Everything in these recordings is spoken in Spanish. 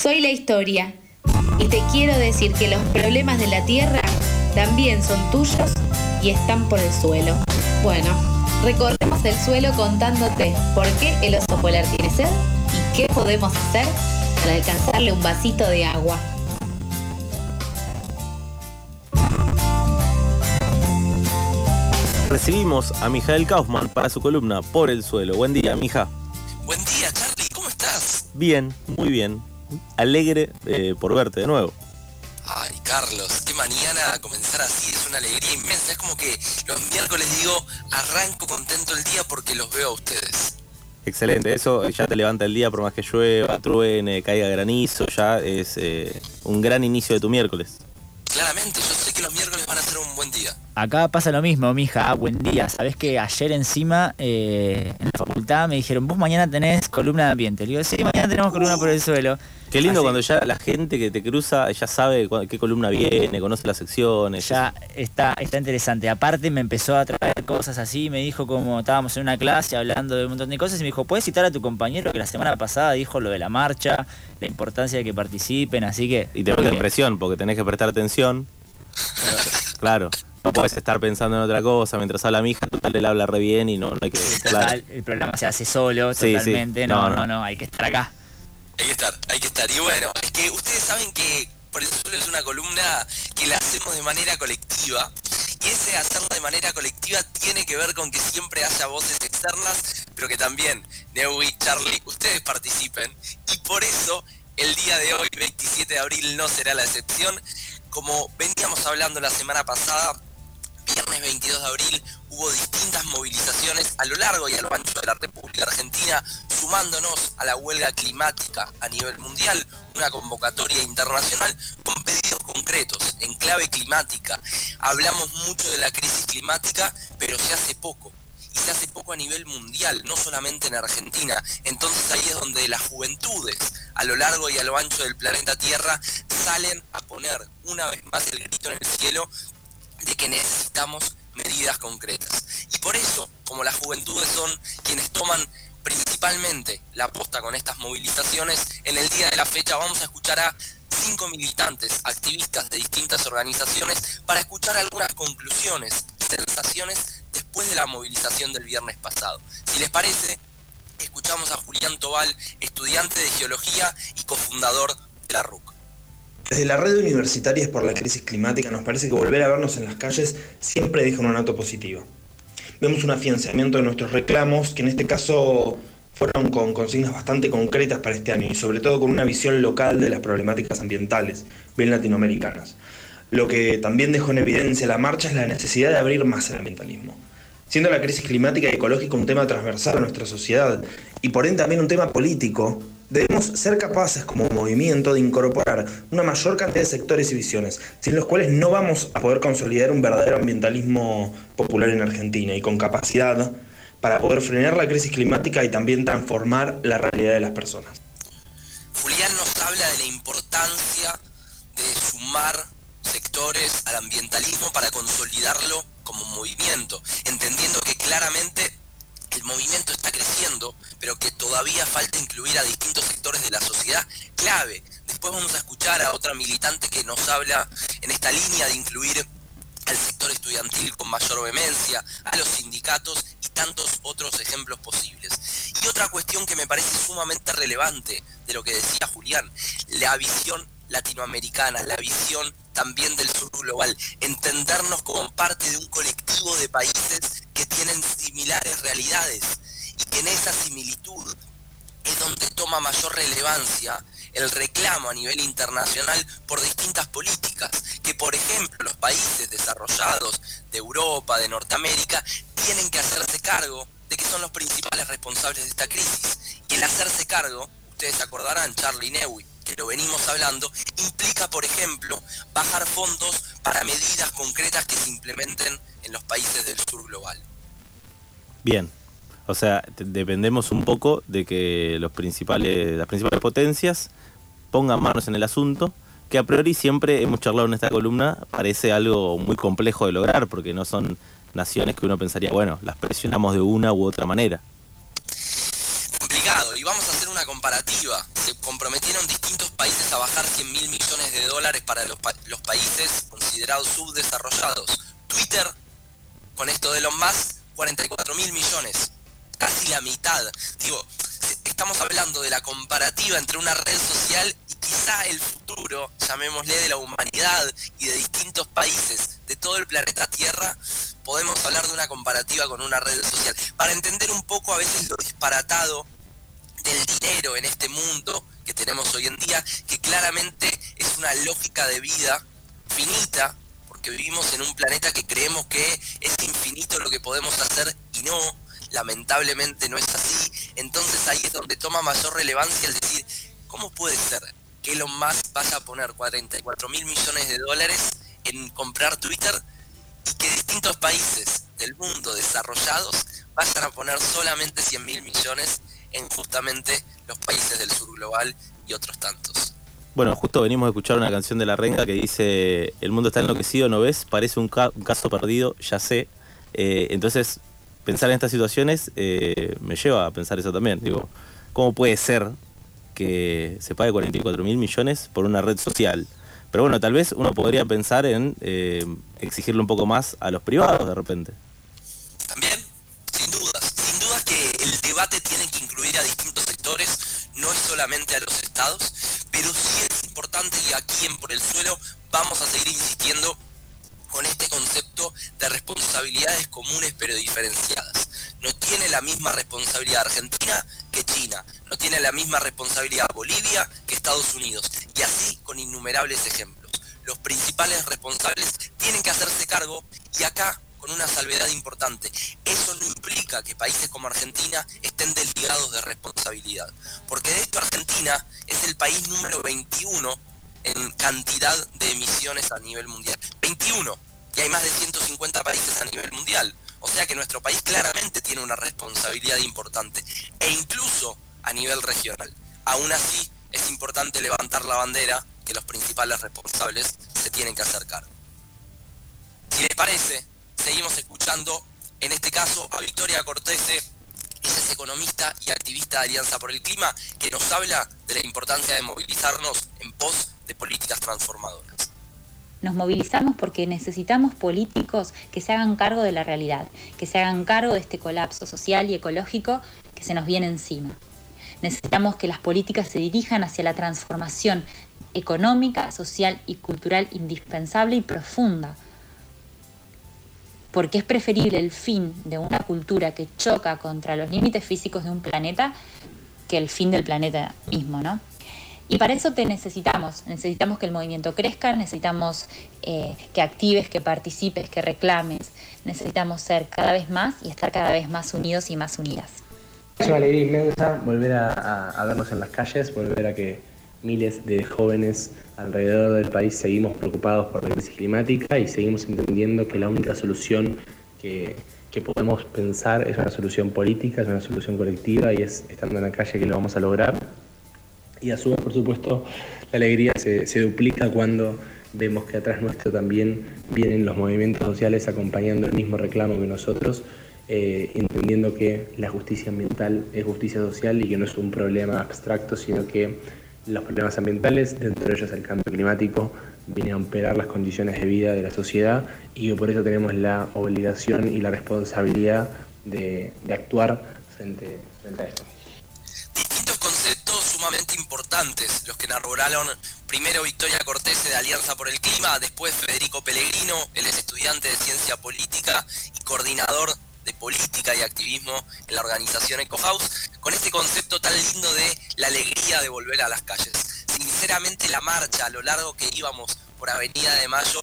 Soy la historia y te quiero decir que los problemas de la tierra también son tuyos y están por el suelo. Bueno, recorremos el suelo contándote por qué el oso polar tiene sed y qué podemos hacer para alcanzarle un vasito de agua. Recibimos a Mijael Kaufman para su columna Por el Suelo. Buen día, Mija. Buen día, Charlie, ¿cómo estás? Bien, muy bien. Alegre eh, por verte de nuevo. Ay, Carlos, qué mañana comenzar así, es una alegría inmensa. Es como que los miércoles digo, arranco contento el día porque los veo a ustedes. Excelente, eso ya te levanta el día por más que llueva, truene, caiga granizo, ya es eh, un gran inicio de tu miércoles. Claramente, yo sé que los miércoles van a ser un buen día. Acá pasa lo mismo, mija. Ah, buen día. Sabés que ayer encima eh, en la facultad me dijeron, vos mañana tenés columna de ambiente. Le digo, sí, mañana tenemos columna por el suelo. Qué lindo cuando ya la gente que te cruza ya sabe qué columna viene, conoce las secciones. Ya está, está interesante. Aparte me empezó a traer cosas así, me dijo como estábamos en una clase hablando de un montón de cosas y me dijo, ¿puedes citar a tu compañero que la semana pasada dijo lo de la marcha, la importancia de que participen? Así que... Y te pone presión porque tenés que prestar atención. claro. No puedes estar pensando en otra cosa mientras habla mi hija, total él habla re bien y no, hay que. el programa se hace solo, totalmente. No, no, no, hay que estar acá. Hay que estar, hay que estar. Y bueno, es que ustedes saben que por eso solo es una columna que la hacemos de manera colectiva. Y ese hacerlo de manera colectiva tiene que ver con que siempre haya voces externas, pero que también, Neui, Charlie, ustedes participen. Y por eso, el día de hoy, 27 de abril, no será la excepción. Como veníamos hablando la semana pasada, viernes 22 de abril hubo distintas movilizaciones a lo largo y a lo ancho de la República Argentina, sumándonos a la huelga climática a nivel mundial, una convocatoria internacional con pedidos concretos en clave climática. Hablamos mucho de la crisis climática, pero se hace poco. Y se hace poco a nivel mundial, no solamente en Argentina. Entonces ahí es donde las juventudes a lo largo y a lo ancho del planeta Tierra salen a poner una vez más el grito en el cielo de que necesitamos medidas concretas. Y por eso, como las juventudes son quienes toman principalmente la aposta con estas movilizaciones, en el día de la fecha vamos a escuchar a cinco militantes, activistas de distintas organizaciones, para escuchar algunas conclusiones, sensaciones después de la movilización del viernes pasado. Si les parece, escuchamos a Julián Tobal, estudiante de geología y cofundador de la RUC. Desde la red universitaria por la crisis climática nos parece que volver a vernos en las calles siempre deja un noto positivo. Vemos un afianzamiento de nuestros reclamos que en este caso fueron con consignas bastante concretas para este año y sobre todo con una visión local de las problemáticas ambientales, bien latinoamericanas. Lo que también dejó en evidencia la marcha es la necesidad de abrir más el ambientalismo. Siendo la crisis climática y ecológica un tema transversal a nuestra sociedad y por ende también un tema político, Debemos ser capaces como movimiento de incorporar una mayor cantidad de sectores y visiones, sin los cuales no vamos a poder consolidar un verdadero ambientalismo popular en Argentina y con capacidad para poder frenar la crisis climática y también transformar la realidad de las personas. Julián nos habla de la importancia de sumar sectores al ambientalismo para consolidarlo como movimiento, entendiendo que claramente el movimiento está creciendo, pero que todavía falta incluir a distintos sectores de la sociedad clave. Después vamos a escuchar a otra militante que nos habla en esta línea de incluir al sector estudiantil con mayor vehemencia, a los sindicatos y tantos otros ejemplos posibles. Y otra cuestión que me parece sumamente relevante de lo que decía Julián, la visión latinoamericana, la visión también del sur global, entendernos como parte de un colectivo de países que tienen similares realidades y que en esa similitud es donde toma mayor relevancia el reclamo a nivel internacional por distintas políticas, que por ejemplo los países desarrollados de Europa, de Norteamérica, tienen que hacerse cargo de que son los principales responsables de esta crisis. Y el hacerse cargo, ustedes acordarán, Charlie Newy, que lo venimos hablando, implica, por ejemplo, bajar fondos para medidas concretas que se implementen en los países del sur global. Bien, o sea, dependemos un poco de que los principales, las principales potencias pongan manos en el asunto, que a priori siempre hemos charlado en esta columna, parece algo muy complejo de lograr, porque no son naciones que uno pensaría, bueno, las presionamos de una u otra manera. Complicado, y vamos a hacer una comparativa. Comprometieron distintos países a bajar 100 mil millones de dólares para los, los países considerados subdesarrollados. Twitter, con esto de los más, 44 mil millones. Casi la mitad. Digo, estamos hablando de la comparativa entre una red social y quizá el futuro, llamémosle, de la humanidad y de distintos países de todo el planeta Tierra, podemos hablar de una comparativa con una red social. Para entender un poco a veces lo disparatado del dinero en este mundo que tenemos hoy en día, que claramente es una lógica de vida finita, porque vivimos en un planeta que creemos que es infinito lo que podemos hacer y no, lamentablemente no es así. Entonces ahí es donde toma mayor relevancia el decir, ¿cómo puede ser que Elon Musk vaya a poner 44 mil millones de dólares en comprar Twitter y que distintos países del mundo desarrollados vayan a poner solamente 100 mil millones en justamente los países del sur global y otros tantos? Bueno, justo venimos a escuchar una canción de La Renga que dice, el mundo está enloquecido, ¿no ves? Parece un, caso perdido, ya sé. Eh, entonces, pensar en estas situaciones eh, me lleva a pensar eso también. Digo, ¿cómo puede ser que se pague 44 mil millones por una red social? Pero bueno, tal vez uno podría pensar en eh, exigirle un poco más a los privados de repente. Solamente a los estados, pero sí es importante y aquí en Por el Suelo vamos a seguir insistiendo con este concepto de responsabilidades comunes pero diferenciadas. No tiene la misma responsabilidad Argentina que China, no tiene la misma responsabilidad Bolivia que Estados Unidos, y así con innumerables ejemplos. Los principales responsables tienen que hacerse cargo y acá con una salvedad importante. Eso no implica que países como Argentina estén desligados de responsabilidad, porque de esto Argentina es el país número 21 en cantidad de emisiones a nivel mundial. 21. Y hay más de 150 países a nivel mundial. O sea que nuestro país claramente tiene una responsabilidad importante. E incluso a nivel regional. Aún así, es importante levantar la bandera que los principales responsables se tienen que acercar. Si les parece, seguimos escuchando, en este caso, a Victoria Cortese, ella es economista y activista de Alianza por el Clima, que nos habla de la importancia de movilizarnos en pos de políticas transformadoras. Nos movilizamos porque necesitamos políticos que se hagan cargo de la realidad, que se hagan cargo de este colapso social y ecológico que se nos viene encima. Necesitamos que las políticas se dirijan hacia la transformación económica, social y cultural indispensable y profunda. Porque es preferible el fin de una cultura que choca contra los límites físicos de un planeta que el fin del planeta mismo, ¿no? Y para eso te necesitamos, necesitamos que el movimiento crezca, necesitamos eh, que actives, que participes, que reclames, necesitamos ser cada vez más y estar cada vez más unidos y más unidas. Es una alegría inmensa volver a, vernos en las calles, volver a que miles de jóvenes alrededor del país seguimos preocupados por la crisis climática y seguimos entendiendo que la única solución que, que podemos pensar es una solución política, es una solución colectiva y es estando en la calle que lo vamos a lograr. Y a su vez, por supuesto, la alegría se, duplica cuando vemos que atrás nuestro también vienen los movimientos sociales acompañando el mismo reclamo que nosotros, eh, entendiendo que la justicia ambiental es justicia social y que no es un problema abstracto, sino que los problemas ambientales, dentro de ellos el cambio climático, viene a operar las condiciones de vida de la sociedad y por eso tenemos la obligación y la responsabilidad de, actuar frente a esto. Sumamente importantes los que inauguraron primero Victoria Cortés de Alianza por el Clima, después Federico Pellegrino, él es estudiante de ciencia política y coordinador de política y activismo en la organización EcoHouse, con este concepto tan lindo de la alegría de volver a las calles. Sinceramente la marcha a lo largo que íbamos por Avenida de Mayo,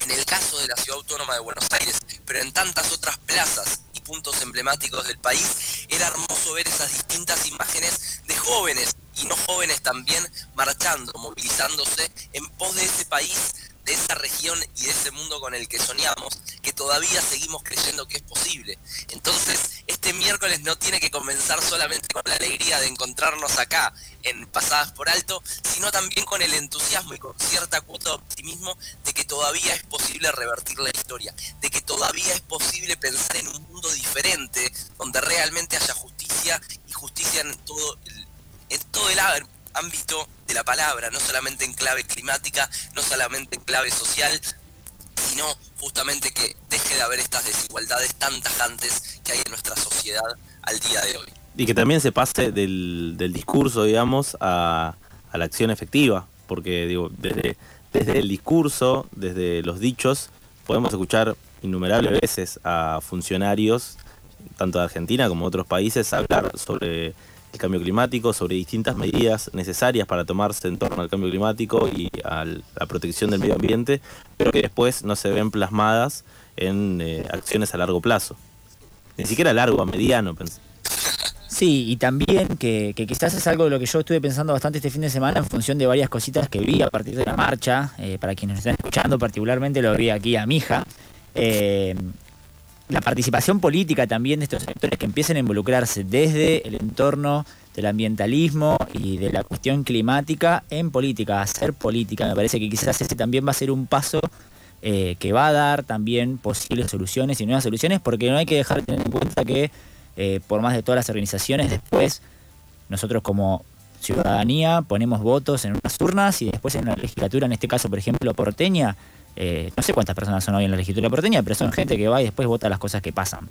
en el caso de la Ciudad Autónoma de Buenos Aires, pero en tantas otras plazas y puntos emblemáticos del país, era hermoso ver esas distintas imágenes de jóvenes y no jóvenes también marchando, movilizándose en pos de ese país, de esa región y de ese mundo con el que soñamos, que todavía seguimos creyendo que es posible. Entonces, este miércoles no tiene que comenzar solamente con la alegría de encontrarnos acá en Pasadas por Alto, sino también con el entusiasmo y con cierta cuota de optimismo de que todavía es posible revertir la historia, de que todavía es posible pensar en un mundo diferente, donde realmente haya justicia y justicia en todo el en todo el ámbito de la palabra, no solamente en clave climática, no solamente en clave social, sino justamente que deje de haber estas desigualdades tan tajantes que hay en nuestra sociedad al día de hoy. Y que también se pase del, discurso, digamos, a, la acción efectiva, porque digo, desde, desde el discurso, desde los dichos, podemos escuchar innumerables veces a funcionarios, tanto de Argentina como de otros países, hablar sobre el cambio climático, sobre distintas medidas necesarias para tomarse en torno al cambio climático y a la protección del medio ambiente, pero que después no se ven plasmadas en eh, acciones a largo plazo. Ni siquiera a largo, a mediano. Sí, y también que, quizás es algo de lo que yo estuve pensando bastante este fin de semana en función de varias cositas que vi a partir de la marcha. Eh, para quienes están escuchando, particularmente lo vi aquí a mi hija. Eh, la participación política también de estos sectores que empiecen a involucrarse desde el entorno del ambientalismo y de la cuestión climática en política, hacer política. Me parece que quizás ese también va a ser un paso eh, que va a dar también posibles soluciones y nuevas soluciones, porque no hay que dejar de tener en cuenta que eh, por más de todas las organizaciones, después nosotros como ciudadanía ponemos votos en unas urnas y después en la legislatura, en este caso por ejemplo porteña, eh, no sé cuántas personas son hoy en la legislatura porteña, pero son gente que va y después vota las cosas que pasan.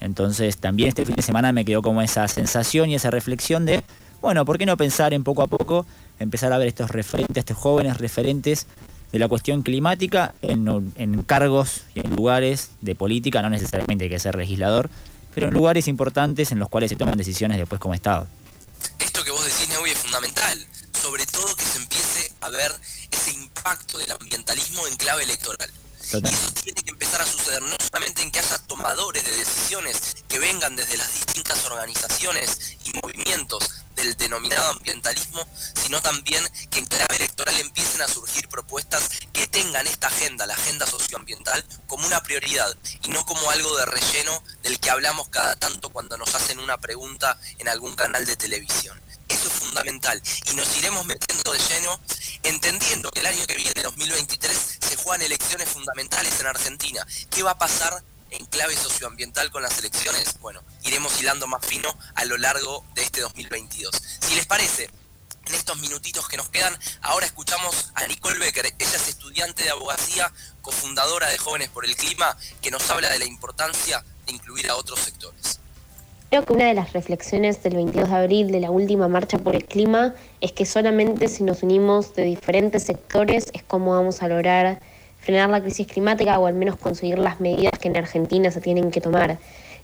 Entonces también este fin de semana me quedó como esa sensación y esa reflexión de, bueno, ¿por qué no pensar en poco a poco, empezar a ver estos referentes, estos jóvenes referentes de la cuestión climática en, en cargos y en lugares de política, no necesariamente hay que ser legislador, pero en lugares importantes en los cuales se toman decisiones después como Estado. Esto que vos decís, Neui, es fundamental, sobre todo que se empiece a ver impacto del ambientalismo en clave electoral. Y eso tiene que empezar a suceder no solamente en que haya tomadores de decisiones que vengan desde las distintas organizaciones y movimientos del denominado ambientalismo, sino también que en clave electoral empiecen a surgir propuestas que tengan esta agenda, la agenda socioambiental, como una prioridad y no como algo de relleno del que hablamos cada tanto cuando nos hacen una pregunta en algún canal de televisión. Eso es fundamental y nos iremos metiendo de lleno entendiendo que el año que viene, 2023, se juegan elecciones fundamentales en Argentina. ¿Qué va a pasar en clave socioambiental con las elecciones? Bueno, iremos hilando más fino a lo largo de este 2022. Si les parece, en estos minutitos que nos quedan, ahora escuchamos a Nicole Becker. Ella es estudiante de abogacía, cofundadora de Jóvenes por el Clima, que nos habla de la importancia de incluir a otros sectores. Creo que una de las reflexiones del 22 de abril de la última marcha por el clima es que solamente si nos unimos de diferentes sectores es como vamos a lograr frenar la crisis climática o al menos conseguir las medidas que en Argentina se tienen que tomar.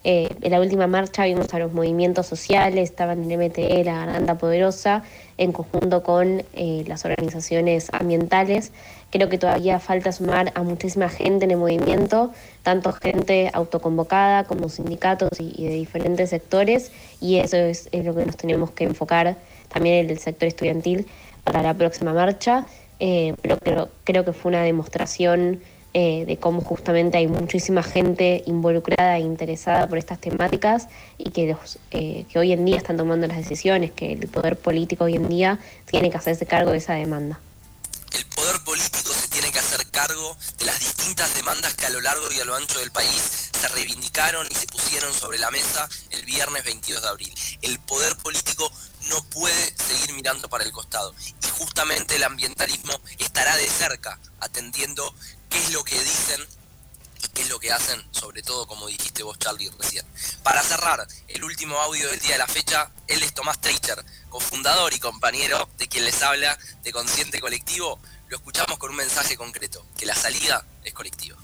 Eh, en la última marcha vimos a los movimientos sociales, estaban el MTE, la Garganta Poderosa, en conjunto con eh, las organizaciones ambientales. Creo que todavía falta sumar a muchísima gente en el movimiento, tanto gente autoconvocada como sindicatos y, de diferentes sectores, y eso es, lo que nos tenemos que enfocar también en el sector estudiantil para la próxima marcha. Eh, pero creo, creo que fue una demostración eh, de cómo justamente hay muchísima gente involucrada e interesada por estas temáticas y que, los, eh, que hoy en día están tomando las decisiones, que el poder político hoy en día tiene que hacerse cargo de esa demanda. El poder político se tiene que hacer cargo de las distintas demandas que a lo largo y a lo ancho del país se reivindicaron y se pusieron sobre la mesa el viernes 22 de abril. El poder político no puede seguir mirando para el costado y justamente el ambientalismo estará de cerca atendiendo qué es lo que dicen y qué es lo que hacen, sobre todo como dijiste vos Charlie recién. Para cerrar, el último audio del día de la fecha, él es Tomás Treicher, cofundador y compañero de quien les habla de Consciente Colectivo. Lo escuchamos con un mensaje concreto, que la salida es colectiva.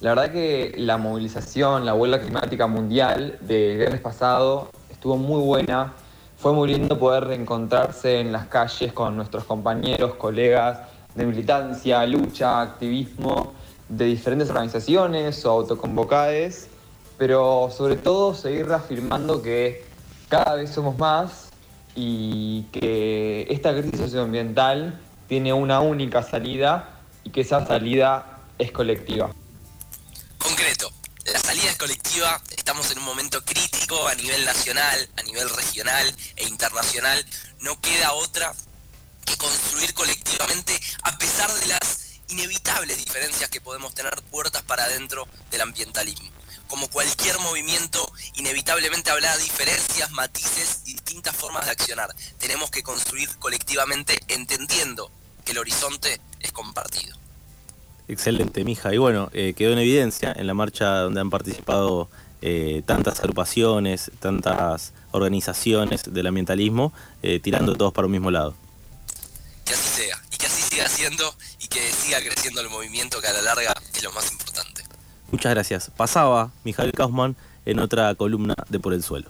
La verdad que la movilización, la huelga climática mundial de viernes pasado estuvo muy buena. Fue muy lindo poder reencontrarse en las calles con nuestros compañeros, colegas de militancia, lucha, activismo de diferentes organizaciones o autoconvocades, pero sobre todo seguir reafirmando que cada vez somos más y que esta crisis socioambiental tiene una única salida y que esa salida es colectiva. Concreto, la salida es colectiva, estamos en un momento crítico a nivel nacional, a nivel regional e internacional, no queda otra construir colectivamente a pesar de las inevitables diferencias que podemos tener puertas para adentro del ambientalismo. como cualquier movimiento, inevitablemente habrá diferencias, matices y distintas formas de accionar. Tenemos que construir colectivamente entendiendo que el horizonte es compartido. Excelente, Mija. Y bueno, eh, quedó en evidencia en la marcha donde han participado eh, tantas agrupaciones, tantas organizaciones del ambientalismo, eh, tirando todos para un mismo lado. Que así sea, y que así siga siendo, y que siga creciendo el movimiento que a la larga es lo más importante. Muchas gracias. Pasaba Mijael Kaufman en otra columna de Por el Suelo.